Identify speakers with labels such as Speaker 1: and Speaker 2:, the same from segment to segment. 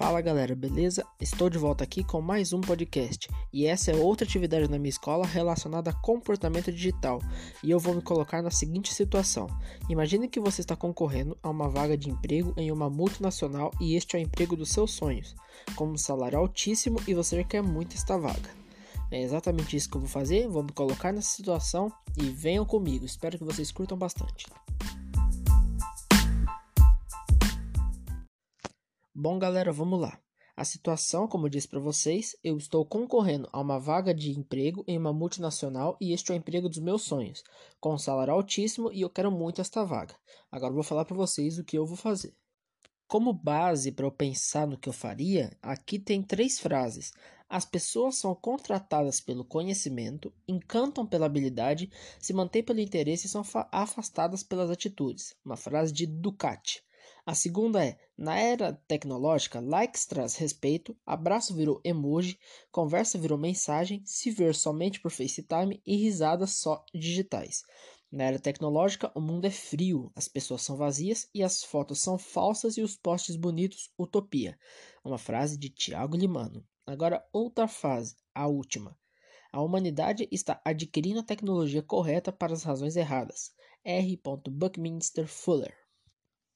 Speaker 1: Fala galera, beleza? Estou de volta aqui com mais um podcast e essa é outra atividade na minha escola relacionada a comportamento digital e eu vou me colocar na seguinte situação: imagine que você está concorrendo a uma vaga de emprego em uma multinacional e este é o emprego dos seus sonhos, com um salário altíssimo e você quer muito esta vaga. É exatamente isso que eu vou fazer, vou me colocar nessa situação e venham comigo, espero que vocês curtam bastante. Bom, galera, vamos lá. A situação, como eu disse para vocês, eu estou concorrendo a uma vaga de emprego em uma multinacional e este é o emprego dos meus sonhos, com um salário altíssimo e eu quero muito esta vaga. Agora vou falar para vocês o que eu vou fazer. Como base para eu pensar no que eu faria, aqui tem três frases. As pessoas são contratadas pelo conhecimento, encantam pela habilidade, se mantêm pelo interesse e são afastadas pelas atitudes. Uma frase de Ducati. A segunda é: na era tecnológica, likes traz respeito, abraço virou emoji, conversa virou mensagem, se ver somente por FaceTime e risadas só digitais. Na era tecnológica, o mundo é frio, as pessoas são vazias e as fotos são falsas e os posts bonitos utopia. Uma frase de Tiago Limano. Agora, outra frase, a última. A humanidade está adquirindo a tecnologia correta para as razões erradas. R. Buckminster Fuller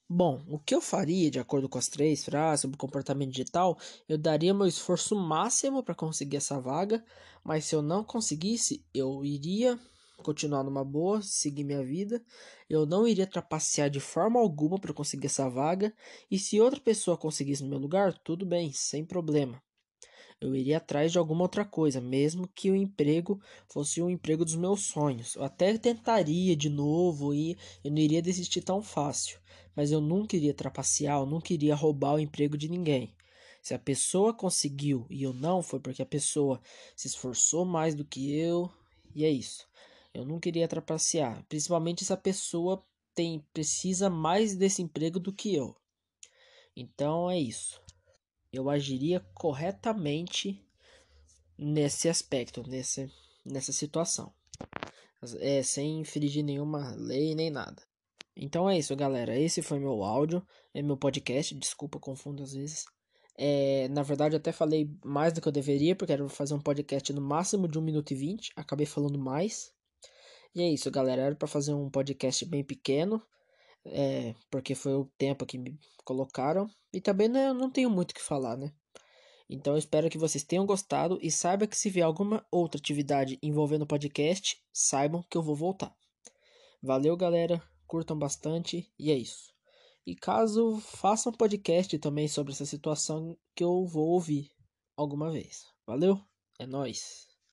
Speaker 1: Bom, o que eu faria, de acordo com as três frases sobre comportamento digital, eu daria meu esforço máximo para conseguir essa vaga, mas se eu não conseguisse, eu iria continuar numa boa, seguir minha vida, eu não iria trapacear de forma alguma para conseguir essa vaga, e se outra pessoa conseguisse no meu lugar, tudo bem, sem problema. Eu iria atrás de alguma outra coisa, mesmo que o emprego fosse o emprego dos meus sonhos. Eu até tentaria de novo e eu não iria desistir tão fácil mas eu nunca iria trapacear, eu nunca iria roubar o emprego de ninguém. Se a pessoa conseguiu e eu não, foi porque a pessoa se esforçou mais do que eu, e é isso. Eu nunca iria trapacear, principalmente se a pessoa tem precisa mais desse emprego do que eu. Então é isso. Eu agiria corretamente nesse aspecto, nesse, nessa situação. É, sem infringir nenhuma lei nem nada. Então é isso, galera. Esse foi meu áudio, é meu podcast. Desculpa, confundo às vezes. É, na verdade, até falei mais do que eu deveria, porque era fazer um podcast no máximo de 1 minuto e 20. Acabei falando mais. E é isso, galera. Era para fazer um podcast bem pequeno, é, porque foi o tempo que me colocaram. E também né, não tenho muito o que falar, né? Então eu espero que vocês tenham gostado e saiba que se vier alguma outra atividade envolvendo podcast, saibam que eu vou voltar. Valeu, galera curtam bastante e é isso. E caso façam um podcast também sobre essa situação que eu vou ouvir alguma vez. Valeu? É nós.